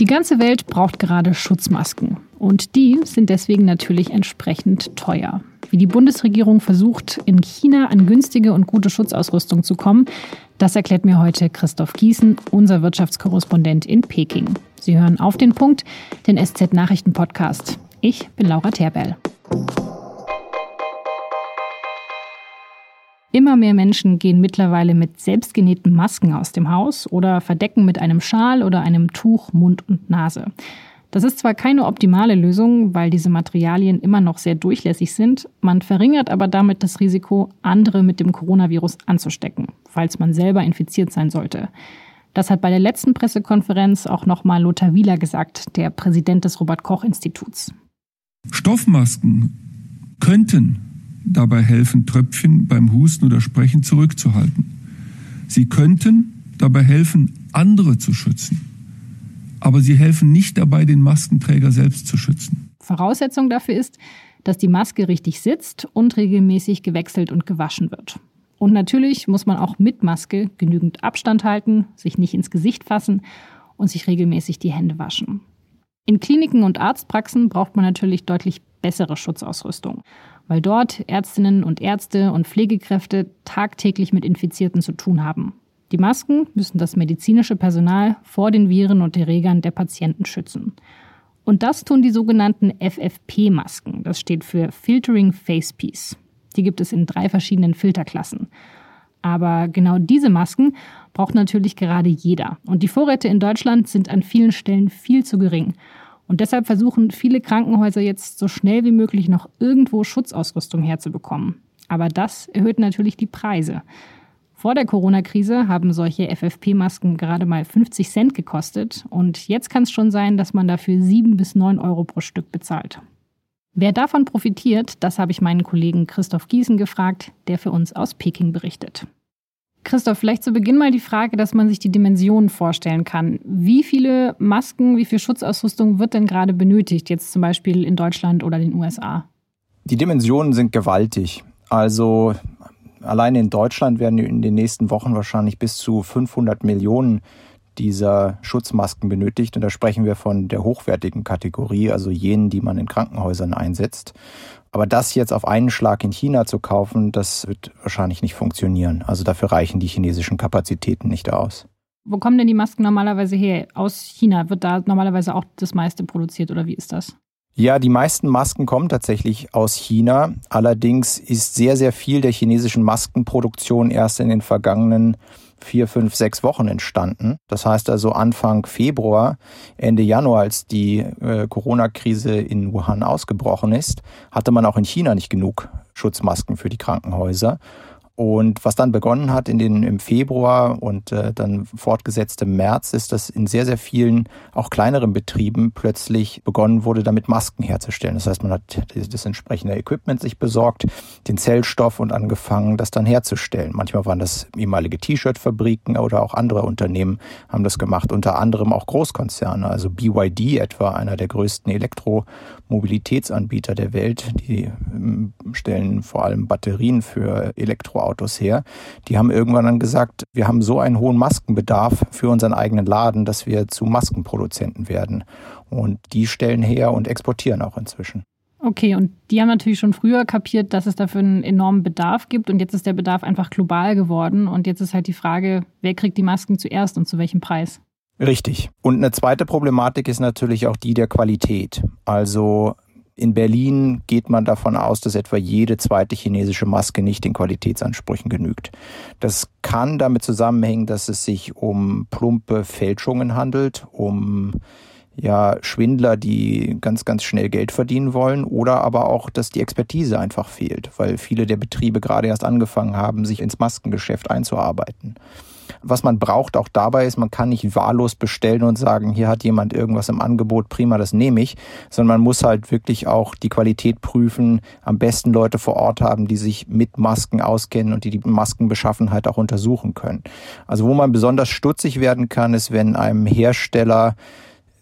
Die ganze Welt braucht gerade Schutzmasken. Und die sind deswegen natürlich entsprechend teuer. Wie die Bundesregierung versucht, in China an günstige und gute Schutzausrüstung zu kommen, das erklärt mir heute Christoph Gießen, unser Wirtschaftskorrespondent in Peking. Sie hören auf den Punkt, den SZ-Nachrichten-Podcast. Ich bin Laura Terberl. Immer mehr Menschen gehen mittlerweile mit selbstgenähten Masken aus dem Haus oder verdecken mit einem Schal oder einem Tuch Mund und Nase. Das ist zwar keine optimale Lösung, weil diese Materialien immer noch sehr durchlässig sind, man verringert aber damit das Risiko, andere mit dem Coronavirus anzustecken, falls man selber infiziert sein sollte. Das hat bei der letzten Pressekonferenz auch nochmal Lothar Wieler gesagt, der Präsident des Robert Koch Instituts. Stoffmasken könnten dabei helfen, Tröpfchen beim Husten oder Sprechen zurückzuhalten. Sie könnten dabei helfen, andere zu schützen. Aber sie helfen nicht dabei, den Maskenträger selbst zu schützen. Voraussetzung dafür ist, dass die Maske richtig sitzt und regelmäßig gewechselt und gewaschen wird. Und natürlich muss man auch mit Maske genügend Abstand halten, sich nicht ins Gesicht fassen und sich regelmäßig die Hände waschen. In Kliniken und Arztpraxen braucht man natürlich deutlich bessere Schutzausrüstung weil dort Ärztinnen und Ärzte und Pflegekräfte tagtäglich mit Infizierten zu tun haben. Die Masken müssen das medizinische Personal vor den Viren und Erregern der Patienten schützen. Und das tun die sogenannten FFP-Masken. Das steht für Filtering Facepiece. Die gibt es in drei verschiedenen Filterklassen. Aber genau diese Masken braucht natürlich gerade jeder. Und die Vorräte in Deutschland sind an vielen Stellen viel zu gering. Und deshalb versuchen viele Krankenhäuser jetzt so schnell wie möglich noch irgendwo Schutzausrüstung herzubekommen. Aber das erhöht natürlich die Preise. Vor der Corona-Krise haben solche FFP-Masken gerade mal 50 Cent gekostet und jetzt kann es schon sein, dass man dafür 7 bis 9 Euro pro Stück bezahlt. Wer davon profitiert, das habe ich meinen Kollegen Christoph Giesen gefragt, der für uns aus Peking berichtet. Christoph, vielleicht zu Beginn mal die Frage, dass man sich die Dimensionen vorstellen kann. Wie viele Masken, wie viel Schutzausrüstung wird denn gerade benötigt, jetzt zum Beispiel in Deutschland oder den USA? Die Dimensionen sind gewaltig. Also allein in Deutschland werden in den nächsten Wochen wahrscheinlich bis zu 500 Millionen dieser Schutzmasken benötigt. Und da sprechen wir von der hochwertigen Kategorie, also jenen, die man in Krankenhäusern einsetzt. Aber das jetzt auf einen Schlag in China zu kaufen, das wird wahrscheinlich nicht funktionieren. Also dafür reichen die chinesischen Kapazitäten nicht aus. Wo kommen denn die Masken normalerweise her? Aus China wird da normalerweise auch das meiste produziert oder wie ist das? Ja, die meisten Masken kommen tatsächlich aus China. Allerdings ist sehr, sehr viel der chinesischen Maskenproduktion erst in den vergangenen vier, fünf, sechs Wochen entstanden. Das heißt also Anfang Februar, Ende Januar, als die äh, Corona-Krise in Wuhan ausgebrochen ist, hatte man auch in China nicht genug Schutzmasken für die Krankenhäuser. Und was dann begonnen hat in den, im Februar und äh, dann fortgesetzt im März, ist, dass in sehr, sehr vielen, auch kleineren Betrieben plötzlich begonnen wurde, damit Masken herzustellen. Das heißt, man hat das entsprechende Equipment sich besorgt, den Zellstoff und angefangen, das dann herzustellen. Manchmal waren das ehemalige T-Shirt-Fabriken oder auch andere Unternehmen haben das gemacht, unter anderem auch Großkonzerne, also BYD etwa, einer der größten Elektromobilitätsanbieter der Welt. Die ähm, stellen vor allem Batterien für Elektro Elektroautos her. Die haben irgendwann dann gesagt, wir haben so einen hohen Maskenbedarf für unseren eigenen Laden, dass wir zu Maskenproduzenten werden. Und die stellen her und exportieren auch inzwischen. Okay, und die haben natürlich schon früher kapiert, dass es dafür einen enormen Bedarf gibt und jetzt ist der Bedarf einfach global geworden und jetzt ist halt die Frage, wer kriegt die Masken zuerst und zu welchem Preis? Richtig. Und eine zweite Problematik ist natürlich auch die der Qualität. Also in Berlin geht man davon aus, dass etwa jede zweite chinesische Maske nicht den Qualitätsansprüchen genügt. Das kann damit zusammenhängen, dass es sich um plumpe Fälschungen handelt, um ja, Schwindler, die ganz, ganz schnell Geld verdienen wollen oder aber auch, dass die Expertise einfach fehlt, weil viele der Betriebe gerade erst angefangen haben, sich ins Maskengeschäft einzuarbeiten. Was man braucht auch dabei ist, man kann nicht wahllos bestellen und sagen, hier hat jemand irgendwas im Angebot, prima, das nehme ich, sondern man muss halt wirklich auch die Qualität prüfen, am besten Leute vor Ort haben, die sich mit Masken auskennen und die die Maskenbeschaffenheit auch untersuchen können. Also wo man besonders stutzig werden kann, ist, wenn einem Hersteller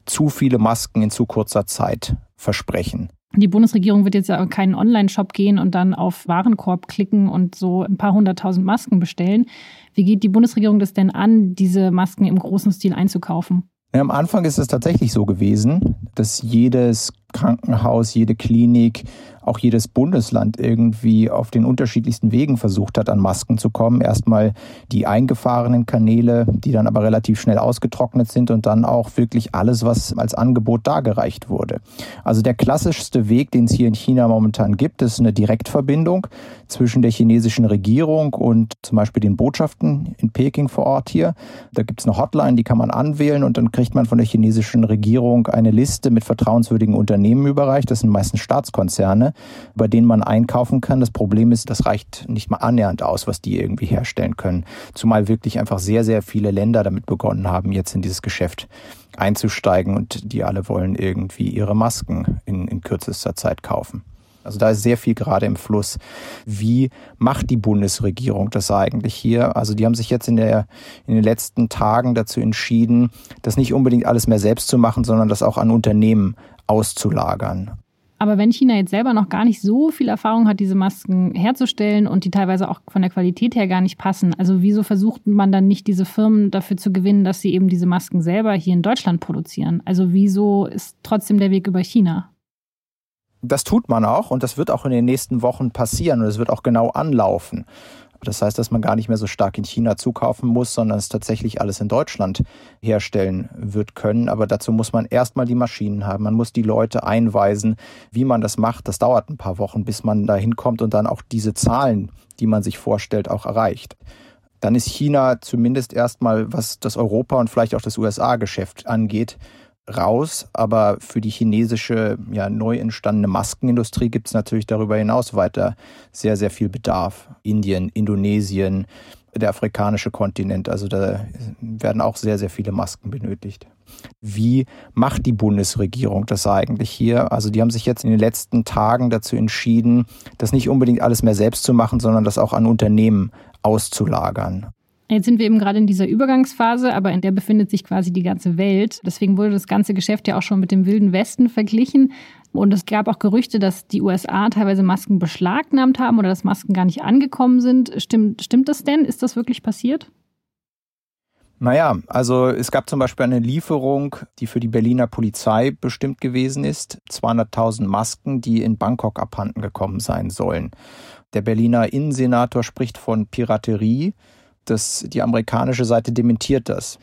zu viele Masken in zu kurzer Zeit versprechen. Die Bundesregierung wird jetzt ja keinen Online-Shop gehen und dann auf Warenkorb klicken und so ein paar hunderttausend Masken bestellen. Wie geht die Bundesregierung das denn an, diese Masken im großen Stil einzukaufen? Ja, am Anfang ist es tatsächlich so gewesen, dass jedes Krankenhaus, jede Klinik, auch jedes Bundesland irgendwie auf den unterschiedlichsten Wegen versucht hat, an Masken zu kommen. Erstmal die eingefahrenen Kanäle, die dann aber relativ schnell ausgetrocknet sind und dann auch wirklich alles, was als Angebot dargereicht wurde. Also der klassischste Weg, den es hier in China momentan gibt, ist eine Direktverbindung zwischen der chinesischen Regierung und zum Beispiel den Botschaften in Peking vor Ort hier. Da gibt es eine Hotline, die kann man anwählen und dann kriegt man von der chinesischen Regierung eine Liste mit vertrauenswürdigen Unternehmen Unternehmen überreicht. Das sind meistens Staatskonzerne, bei denen man einkaufen kann. Das Problem ist, das reicht nicht mal annähernd aus, was die irgendwie herstellen können. Zumal wirklich einfach sehr, sehr viele Länder damit begonnen haben, jetzt in dieses Geschäft einzusteigen und die alle wollen irgendwie ihre Masken in, in kürzester Zeit kaufen. Also da ist sehr viel gerade im Fluss. Wie macht die Bundesregierung das eigentlich hier? Also die haben sich jetzt in, der, in den letzten Tagen dazu entschieden, das nicht unbedingt alles mehr selbst zu machen, sondern das auch an Unternehmen auszulagern. Aber wenn China jetzt selber noch gar nicht so viel Erfahrung hat, diese Masken herzustellen und die teilweise auch von der Qualität her gar nicht passen, also wieso versucht man dann nicht diese Firmen dafür zu gewinnen, dass sie eben diese Masken selber hier in Deutschland produzieren? Also wieso ist trotzdem der Weg über China? Das tut man auch und das wird auch in den nächsten Wochen passieren und es wird auch genau anlaufen. Das heißt, dass man gar nicht mehr so stark in China zukaufen muss, sondern es tatsächlich alles in Deutschland herstellen wird können. Aber dazu muss man erstmal die Maschinen haben. Man muss die Leute einweisen, wie man das macht. Das dauert ein paar Wochen, bis man da hinkommt und dann auch diese Zahlen, die man sich vorstellt, auch erreicht dann ist China zumindest erstmal, was das Europa und vielleicht auch das USA-Geschäft angeht, raus, aber für die chinesische ja, neu entstandene Maskenindustrie gibt es natürlich darüber hinaus weiter sehr, sehr viel Bedarf. Indien, Indonesien, der afrikanische Kontinent, also da werden auch sehr, sehr viele Masken benötigt. Wie macht die Bundesregierung das eigentlich hier? Also die haben sich jetzt in den letzten Tagen dazu entschieden, das nicht unbedingt alles mehr selbst zu machen, sondern das auch an Unternehmen auszulagern. Jetzt sind wir eben gerade in dieser Übergangsphase, aber in der befindet sich quasi die ganze Welt. Deswegen wurde das ganze Geschäft ja auch schon mit dem Wilden Westen verglichen. Und es gab auch Gerüchte, dass die USA teilweise Masken beschlagnahmt haben oder dass Masken gar nicht angekommen sind. Stimmt, stimmt das denn? Ist das wirklich passiert? Naja, also es gab zum Beispiel eine Lieferung, die für die Berliner Polizei bestimmt gewesen ist. 200.000 Masken, die in Bangkok abhanden gekommen sein sollen. Der Berliner Innensenator spricht von Piraterie. Das, die amerikanische Seite dementiert das.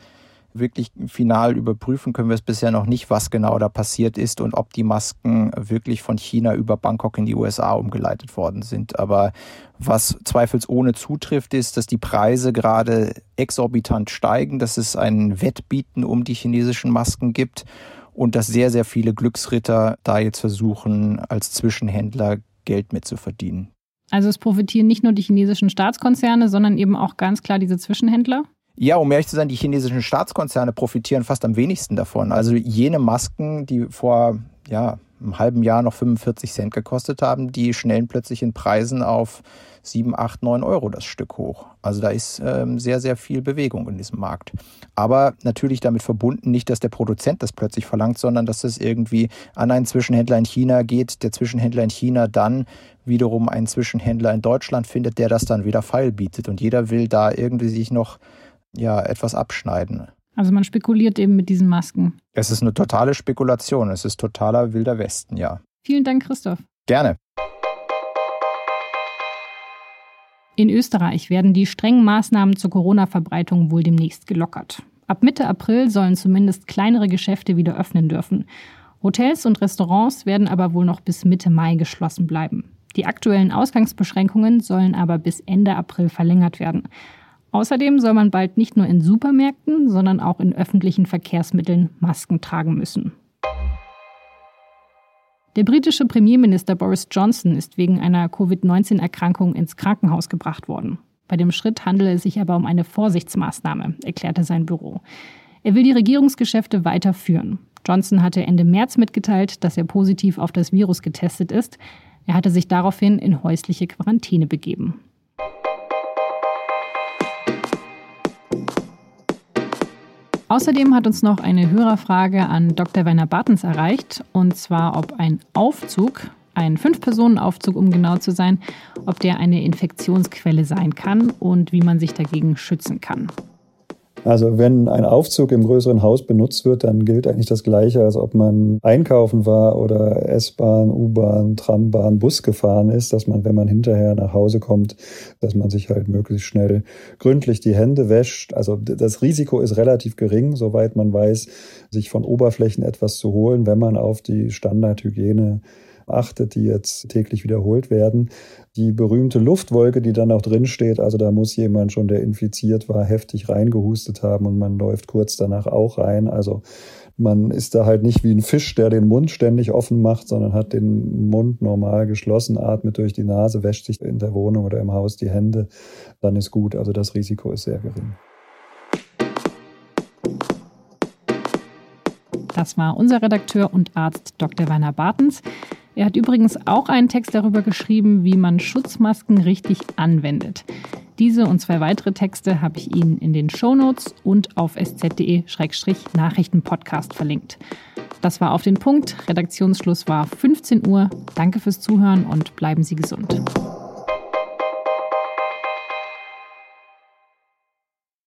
Wirklich final überprüfen können wir es bisher noch nicht, was genau da passiert ist und ob die Masken wirklich von China über Bangkok in die USA umgeleitet worden sind. Aber was zweifelsohne zutrifft, ist, dass die Preise gerade exorbitant steigen, dass es ein Wettbieten um die chinesischen Masken gibt und dass sehr, sehr viele Glücksritter da jetzt versuchen, als Zwischenhändler Geld mitzuverdienen. Also es profitieren nicht nur die chinesischen Staatskonzerne, sondern eben auch ganz klar diese Zwischenhändler? Ja, um ehrlich zu sein, die chinesischen Staatskonzerne profitieren fast am wenigsten davon. Also jene Masken, die vor ja, einem halben Jahr noch 45 Cent gekostet haben, die schnellen plötzlich in Preisen auf 7, 8, 9 Euro das Stück hoch. Also da ist ähm, sehr, sehr viel Bewegung in diesem Markt. Aber natürlich damit verbunden nicht, dass der Produzent das plötzlich verlangt, sondern dass es irgendwie an einen Zwischenhändler in China geht, der Zwischenhändler in China dann wiederum einen Zwischenhändler in Deutschland findet, der das dann wieder feil bietet. Und jeder will da irgendwie sich noch ja, etwas abschneiden. Also man spekuliert eben mit diesen Masken. Es ist eine totale Spekulation. Es ist totaler wilder Westen, ja. Vielen Dank, Christoph. Gerne. In Österreich werden die strengen Maßnahmen zur Corona-Verbreitung wohl demnächst gelockert. Ab Mitte April sollen zumindest kleinere Geschäfte wieder öffnen dürfen. Hotels und Restaurants werden aber wohl noch bis Mitte Mai geschlossen bleiben. Die aktuellen Ausgangsbeschränkungen sollen aber bis Ende April verlängert werden. Außerdem soll man bald nicht nur in Supermärkten, sondern auch in öffentlichen Verkehrsmitteln Masken tragen müssen. Der britische Premierminister Boris Johnson ist wegen einer Covid-19-Erkrankung ins Krankenhaus gebracht worden. Bei dem Schritt handele es sich aber um eine Vorsichtsmaßnahme, erklärte sein Büro. Er will die Regierungsgeschäfte weiterführen. Johnson hatte Ende März mitgeteilt, dass er positiv auf das Virus getestet ist. Er hatte sich daraufhin in häusliche Quarantäne begeben. Außerdem hat uns noch eine Hörerfrage an Dr. Werner Bartens erreicht, und zwar, ob ein Aufzug, ein Fünf-Personen-Aufzug, um genau zu sein, ob der eine Infektionsquelle sein kann und wie man sich dagegen schützen kann. Also wenn ein Aufzug im größeren Haus benutzt wird, dann gilt eigentlich das Gleiche, als ob man einkaufen war oder S-Bahn, U-Bahn, Trambahn, Bus gefahren ist, dass man, wenn man hinterher nach Hause kommt, dass man sich halt möglichst schnell gründlich die Hände wäscht. Also das Risiko ist relativ gering, soweit man weiß, sich von Oberflächen etwas zu holen, wenn man auf die Standardhygiene achtet, die jetzt täglich wiederholt werden. Die berühmte Luftwolke, die dann auch drin steht, also da muss jemand schon, der infiziert war, heftig reingehustet haben und man läuft kurz danach auch rein. Also man ist da halt nicht wie ein Fisch, der den Mund ständig offen macht, sondern hat den Mund normal geschlossen, atmet durch die Nase, wäscht sich in der Wohnung oder im Haus die Hände. Dann ist gut. Also das Risiko ist sehr gering. Das war unser Redakteur und Arzt Dr. Werner Bartens. Er hat übrigens auch einen Text darüber geschrieben, wie man Schutzmasken richtig anwendet. Diese und zwei weitere Texte habe ich Ihnen in den Shownotes und auf sz.de-nachrichtenpodcast verlinkt. Das war auf den Punkt. Redaktionsschluss war 15 Uhr. Danke fürs Zuhören und bleiben Sie gesund.